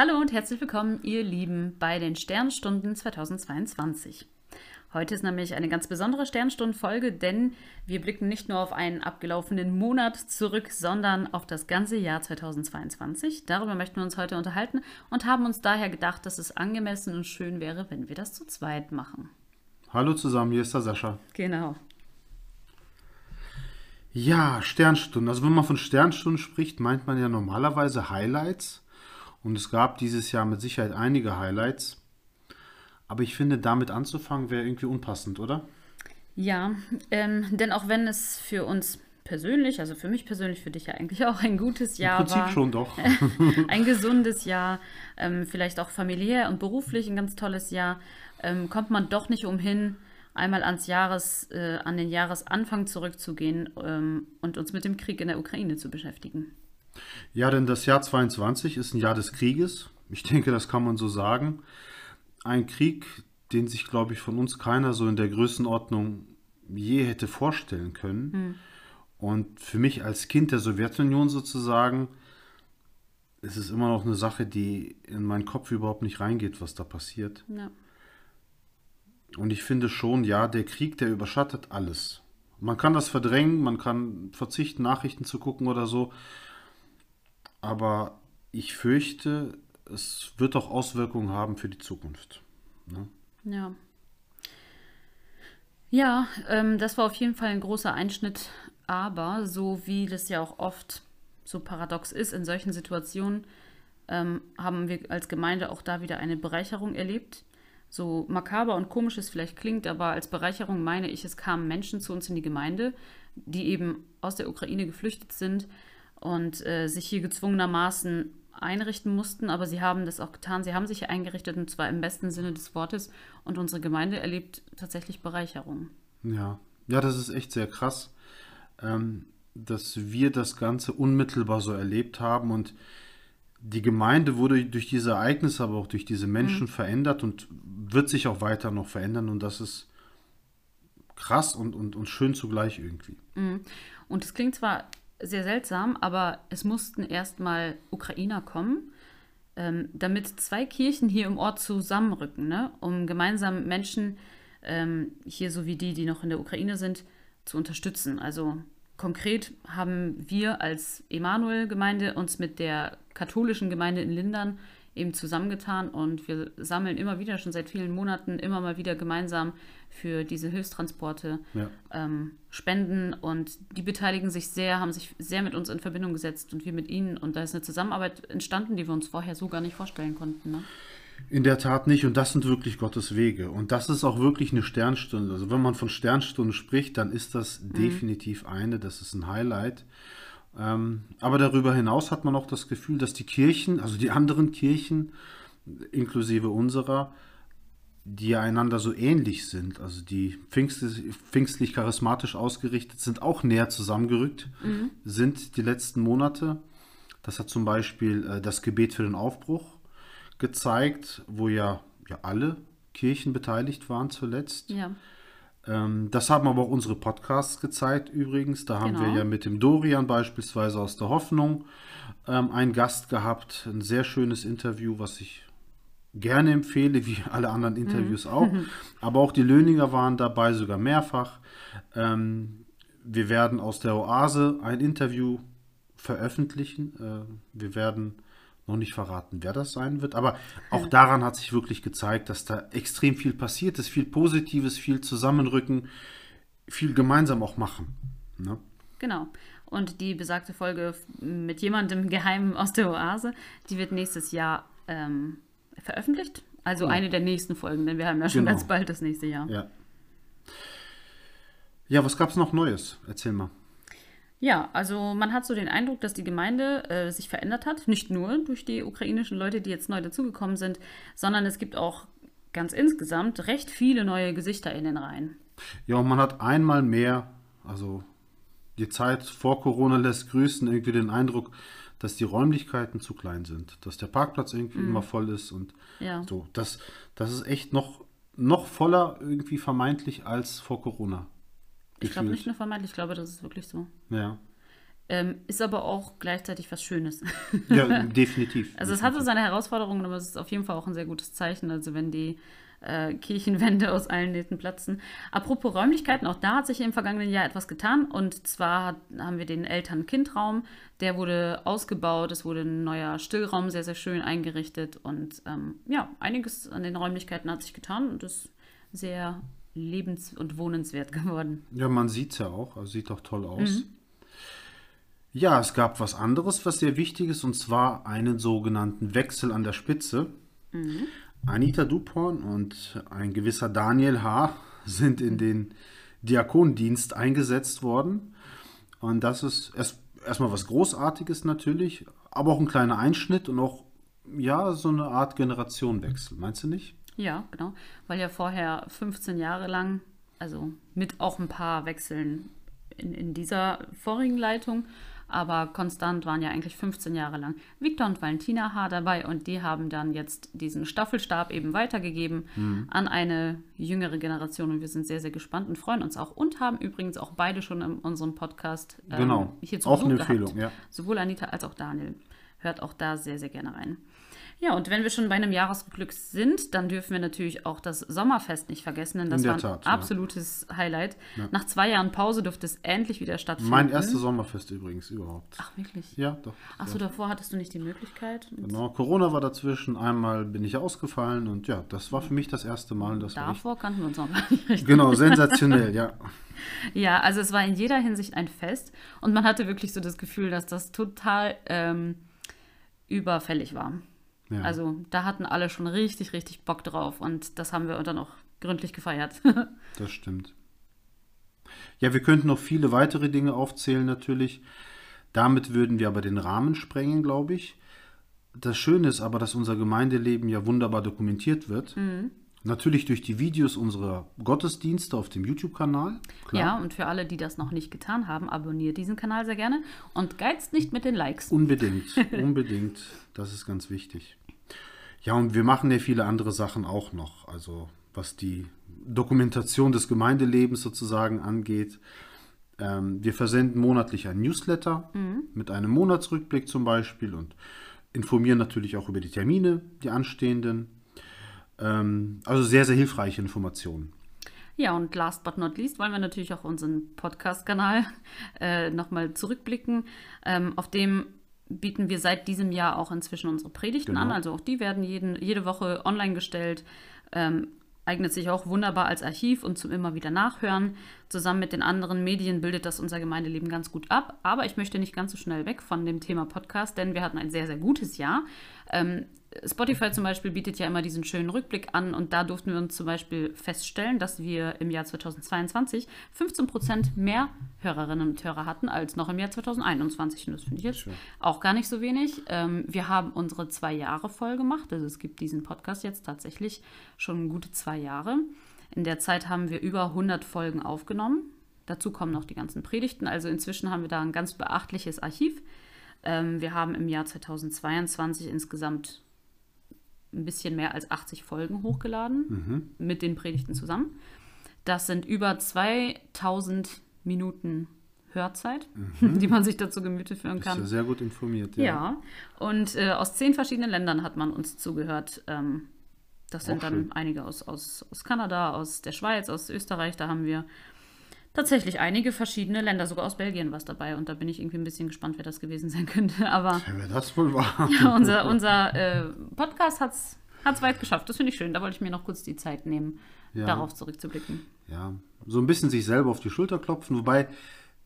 Hallo und herzlich willkommen, ihr Lieben, bei den Sternstunden 2022. Heute ist nämlich eine ganz besondere Sternstundenfolge, denn wir blicken nicht nur auf einen abgelaufenen Monat zurück, sondern auf das ganze Jahr 2022. Darüber möchten wir uns heute unterhalten und haben uns daher gedacht, dass es angemessen und schön wäre, wenn wir das zu zweit machen. Hallo zusammen, hier ist der Sascha. Genau. Ja, Sternstunden. Also wenn man von Sternstunden spricht, meint man ja normalerweise Highlights. Und es gab dieses Jahr mit Sicherheit einige Highlights. Aber ich finde, damit anzufangen wäre irgendwie unpassend, oder? Ja, ähm, denn auch wenn es für uns persönlich, also für mich persönlich, für dich ja eigentlich auch ein gutes Jahr Im Prinzip war. schon doch. ein gesundes Jahr, ähm, vielleicht auch familiär und beruflich ein ganz tolles Jahr, ähm, kommt man doch nicht umhin, einmal ans Jahres, äh, an den Jahresanfang zurückzugehen ähm, und uns mit dem Krieg in der Ukraine zu beschäftigen. Ja, denn das Jahr 22 ist ein Jahr des Krieges. Ich denke, das kann man so sagen. Ein Krieg, den sich, glaube ich, von uns keiner so in der Größenordnung je hätte vorstellen können. Hm. Und für mich als Kind der Sowjetunion sozusagen, ist es immer noch eine Sache, die in meinen Kopf überhaupt nicht reingeht, was da passiert. Ja. Und ich finde schon, ja, der Krieg, der überschattet alles. Man kann das verdrängen, man kann verzichten, Nachrichten zu gucken oder so. Aber ich fürchte, es wird auch Auswirkungen haben für die Zukunft. Ne? Ja. Ja, ähm, das war auf jeden Fall ein großer Einschnitt, aber so wie das ja auch oft so paradox ist, in solchen Situationen ähm, haben wir als Gemeinde auch da wieder eine Bereicherung erlebt. So makaber und komisch es vielleicht klingt, aber als Bereicherung meine ich, es kamen Menschen zu uns in die Gemeinde, die eben aus der Ukraine geflüchtet sind und äh, sich hier gezwungenermaßen einrichten mussten, aber sie haben das auch getan. Sie haben sich eingerichtet und zwar im besten Sinne des Wortes und unsere Gemeinde erlebt tatsächlich Bereicherung. Ja, ja, das ist echt sehr krass, ähm, dass wir das Ganze unmittelbar so erlebt haben und die Gemeinde wurde durch diese Ereignisse, aber auch durch diese Menschen mhm. verändert und wird sich auch weiter noch verändern und das ist krass und, und, und schön zugleich irgendwie. Mhm. Und es klingt zwar sehr seltsam, aber es mussten erstmal Ukrainer kommen, ähm, damit zwei Kirchen hier im Ort zusammenrücken, ne? um gemeinsam Menschen ähm, hier so wie die, die noch in der Ukraine sind, zu unterstützen. Also konkret haben wir als Emanuel-Gemeinde uns mit der katholischen Gemeinde in Lindern eben zusammengetan und wir sammeln immer wieder, schon seit vielen Monaten, immer mal wieder gemeinsam für diese Hilfstransporte Ja. ähm, Spenden und die beteiligen sich sehr, haben sich sehr mit uns in Verbindung gesetzt und wir mit ihnen und da ist eine Zusammenarbeit entstanden, die wir uns vorher so gar nicht vorstellen konnten. Ne? In der Tat nicht und das sind wirklich Gottes Wege und das ist auch wirklich eine Sternstunde. Also wenn man von Sternstunde spricht, dann ist das definitiv eine, das ist ein Highlight. Ähm, aber darüber hinaus hat man auch das Gefühl, dass die Kirchen, also die anderen Kirchen, inklusive unserer, die einander so ähnlich sind, also die pfingstlich, pfingstlich charismatisch ausgerichtet sind, auch näher zusammengerückt sind die letzten Monate. Das hat zum Beispiel äh, das Gebet für den Aufbruch gezeigt, wo ja, ja alle Kirchen beteiligt waren zuletzt. Ja, das haben aber auch unsere Podcasts gezeigt übrigens. Da haben wir Genau. ja mit dem Dorian beispielsweise aus der Hoffnung ähm, einen Gast gehabt. Ein sehr schönes Interview, was ich gerne empfehle, wie alle anderen Interviews auch. Aber auch die Löninger waren dabei, sogar mehrfach. Ähm, wir werden aus der Oase ein Interview veröffentlichen. Äh, wir werden noch nicht verraten, wer das sein wird. Aber auch daran hat sich wirklich gezeigt, dass da extrem viel passiert ist, viel Positives, viel Zusammenrücken, viel gemeinsam auch machen. Ne? genau. Und die besagte Folge mit jemandem Geheimen aus der Oase, die wird nächstes Jahr ähm, veröffentlicht. Also eine der nächsten Folgen, denn wir haben ja schon Genau. ganz bald das nächste Jahr. Ja. Ja, was gab es noch Neues? Erzähl mal. Ja, also man hat so den Eindruck, dass die Gemeinde äh, sich verändert hat. Nicht nur durch die ukrainischen Leute, die jetzt neu dazugekommen sind, sondern es gibt auch ganz insgesamt recht viele neue Gesichter in den Reihen. Ja, und man hat einmal mehr, also die Zeit vor Corona lässt grüßen, irgendwie den Eindruck, dass die Räumlichkeiten zu klein sind, dass der Parkplatz irgendwie immer voll ist und Ja. so. Das, das ist echt noch, noch voller irgendwie vermeintlich als vor Corona. Ich glaube nicht nur vermeintlich, ich glaube, das ist wirklich so. Ja. Ähm, ist aber auch gleichzeitig was Schönes. Ja, definitiv. Also es hatte seine Herausforderungen, aber es ist auf jeden Fall auch ein sehr gutes Zeichen. Also wenn die äh, Kirchenwände aus allen Nähten platzen. Apropos Räumlichkeiten, auch da hat sich im vergangenen Jahr etwas getan. Und zwar hat, haben wir den Eltern-Kind-Raum, der wurde ausgebaut, es wurde ein neuer Stillraum sehr, sehr schön eingerichtet. Und ähm, ja, einiges an den Räumlichkeiten hat sich getan und ist sehr lebens- und wohnenswert geworden. Ja, man sieht es ja auch, also sieht auch toll aus. Ja, es gab was anderes, was sehr wichtig ist, und zwar einen sogenannten Wechsel an der Spitze. Anita Duporn und ein gewisser Daniel H. sind in den Diakondienst eingesetzt worden. Und das ist erst, erstmal was Großartiges natürlich, aber auch ein kleiner Einschnitt und auch, ja, so eine Art Generationenwechsel, meinst du nicht? Ja, genau. Weil ja vorher 15 Jahre lang, also mit auch ein paar Wechseln in, in dieser vorigen Leitung, aber konstant waren ja eigentlich 15 Jahre lang Victor und Valentina H. dabei und die haben dann jetzt diesen Staffelstab eben weitergegeben an eine jüngere Generation und wir sind sehr, sehr gespannt und freuen uns auch und haben übrigens auch beide schon in unserem Podcast ähm, Genau. hier zu Auch Besuch eine gehabt. Empfehlung, ja. Sowohl Anita als auch Daniel. Hört auch da sehr, sehr gerne rein. Ja, und wenn wir schon bei einem Jahresrückblick sind, dann dürfen wir natürlich auch das Sommerfest nicht vergessen, denn das war ein Tat, ja. absolutes Highlight. Nach zwei Jahren Pause durfte es endlich wieder stattfinden. Mein erstes Sommerfest übrigens überhaupt. Ach, wirklich? Ja, doch. Achso, davor hattest du nicht die Möglichkeit. Genau, Corona war dazwischen, einmal bin ich ausgefallen und ja, das war für mich das erste Mal. und Das war echt, davor kannten wir uns noch gar nicht richtig. genau, sensationell, ja. Ja, also es war in jeder Hinsicht ein Fest und man hatte wirklich so das Gefühl, dass das total ähm, überfällig war. Ja. Also da hatten alle schon richtig, richtig Bock drauf und das haben wir dann auch gründlich gefeiert. Das stimmt. Ja, wir könnten noch viele weitere Dinge aufzählen natürlich. Damit würden wir aber den Rahmen sprengen, glaube ich. Das Schöne ist aber, dass unser Gemeindeleben ja wunderbar dokumentiert wird. Natürlich durch die Videos unserer Gottesdienste auf dem YouTube-Kanal. ja, und für alle, die das noch nicht getan haben, abonniert diesen Kanal sehr gerne und geizt nicht mit den Likes. Unbedingt, unbedingt. Das ist ganz wichtig. Ja, und wir machen ja viele andere Sachen auch noch. Also was die Dokumentation des Gemeindelebens sozusagen angeht. Ähm, wir versenden monatlich ein Newsletter mit einem Monatsrückblick zum Beispiel und informieren natürlich auch über die Termine, die anstehenden. Ähm, also sehr, sehr hilfreiche Informationen. Ja, und last but not least wollen wir natürlich auch unseren Podcast-Kanal äh, nochmal zurückblicken. Ähm, auf dem bieten wir seit diesem Jahr auch inzwischen unsere Predigten Genau. an. Also auch die werden jeden, jede Woche online gestellt. Ähm, eignet sich auch wunderbar als Archiv und zum immer wieder nachhören. Zusammen mit den anderen Medien bildet das unser Gemeindeleben ganz gut ab. Aber ich möchte nicht ganz so schnell weg von dem Thema Podcast, denn wir hatten ein sehr, sehr gutes Jahr. Ähm, Spotify zum Beispiel bietet ja immer diesen schönen Rückblick an und da durften wir uns zum Beispiel feststellen, dass wir im Jahr 2022 15% mehr Hörerinnen und Hörer hatten als noch im Jahr 2021. Und das finde ich jetzt Schön. auch gar nicht so wenig. Ähm, wir haben unsere zwei Jahre voll gemacht. Also es gibt diesen Podcast jetzt tatsächlich schon gute zwei Jahre. In der Zeit haben wir über 100 Folgen aufgenommen. Dazu kommen noch die ganzen Predigten. Also inzwischen haben wir da ein ganz beachtliches Archiv. Ähm, wir haben im Jahr 2022 insgesamt ein bisschen mehr als 80 Folgen hochgeladen mit den Predigten zusammen. Das sind über 2000 Minuten Hörzeit, die man sich dazu Gemüte führen Ist ja kann. sehr gut informiert. Ja, und äh, aus zehn verschiedenen Ländern hat man uns zugehört. Ähm, das sind Auch dann schön. einige aus, aus, aus Kanada, aus der Schweiz, aus Österreich. Da haben wir tatsächlich einige verschiedene Länder, sogar aus Belgien was dabei. Und da bin ich irgendwie ein bisschen gespannt, wer das gewesen sein könnte. Aber Ja, wer das wohl war. ja, unser, unser äh, Podcast hat es weit geschafft. Das finde ich schön. Da wollte ich mir noch kurz die Zeit nehmen, Ja. darauf zurückzublicken. Ja, so ein bisschen sich selber auf die Schulter klopfen, wobei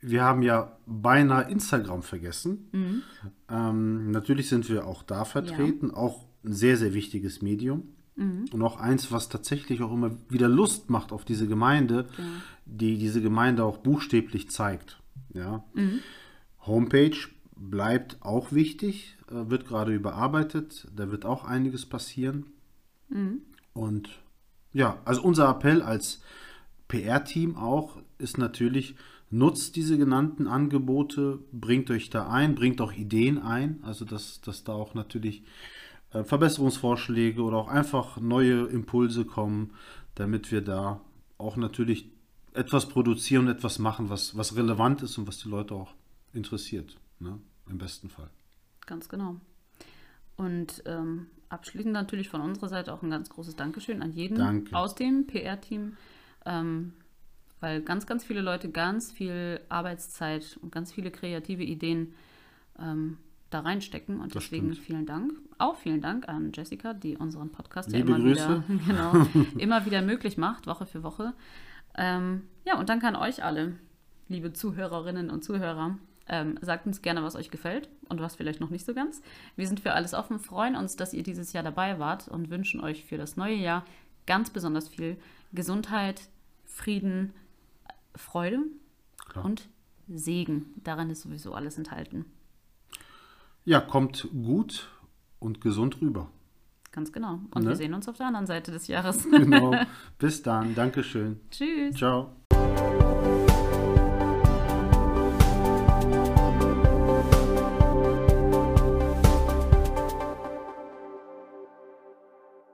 wir haben ja beinahe Instagram vergessen. Ähm, natürlich sind wir auch da vertreten, auch ein sehr, sehr wichtiges Medium. Und auch eins, was tatsächlich auch immer wieder Lust macht auf diese Gemeinde, die diese Gemeinde auch buchstäblich zeigt. Ja. Homepage bleibt auch wichtig, äh, wird gerade überarbeitet, da wird auch einiges passieren. Und ja, also unser Appell als PR-Team auch ist natürlich, nutzt diese genannten Angebote, bringt euch da ein, bringt auch Ideen ein, also dass, dass da auch natürlich Verbesserungsvorschläge oder auch einfach neue Impulse kommen, damit wir da auch natürlich etwas produzieren, etwas machen, was, was relevant ist und was die Leute auch interessiert, ne? im besten Fall. Ganz genau. Und ähm, abschließend natürlich von unserer Seite auch ein ganz großes Dankeschön an jeden Danke. aus dem PR-Team, ähm, weil ganz, ganz viele Leute ganz viel Arbeitszeit und ganz viele kreative Ideen ähm, da reinstecken. Und Das deswegen stimmt. vielen Dank. Auch vielen Dank an Jessica, die unseren Podcast Liebe ja immer Grüße. wieder, genau, immer wieder möglich macht, Woche für Woche. Ähm, ja, und danke an euch alle, liebe Zuhörerinnen und Zuhörer. Ähm, sagt uns gerne, was euch gefällt und was vielleicht noch nicht so ganz. Wir sind für alles offen, freuen uns, dass ihr dieses Jahr dabei wart und wünschen euch für das neue Jahr ganz besonders viel Gesundheit, Frieden, Freude Klar. und Segen. Daran ist sowieso alles enthalten. Ja, kommt gut und gesund rüber. Ganz genau. Und Ne? wir sehen uns auf der anderen Seite des Jahres. Genau. Bis dann. Dankeschön. Tschüss. Ciao.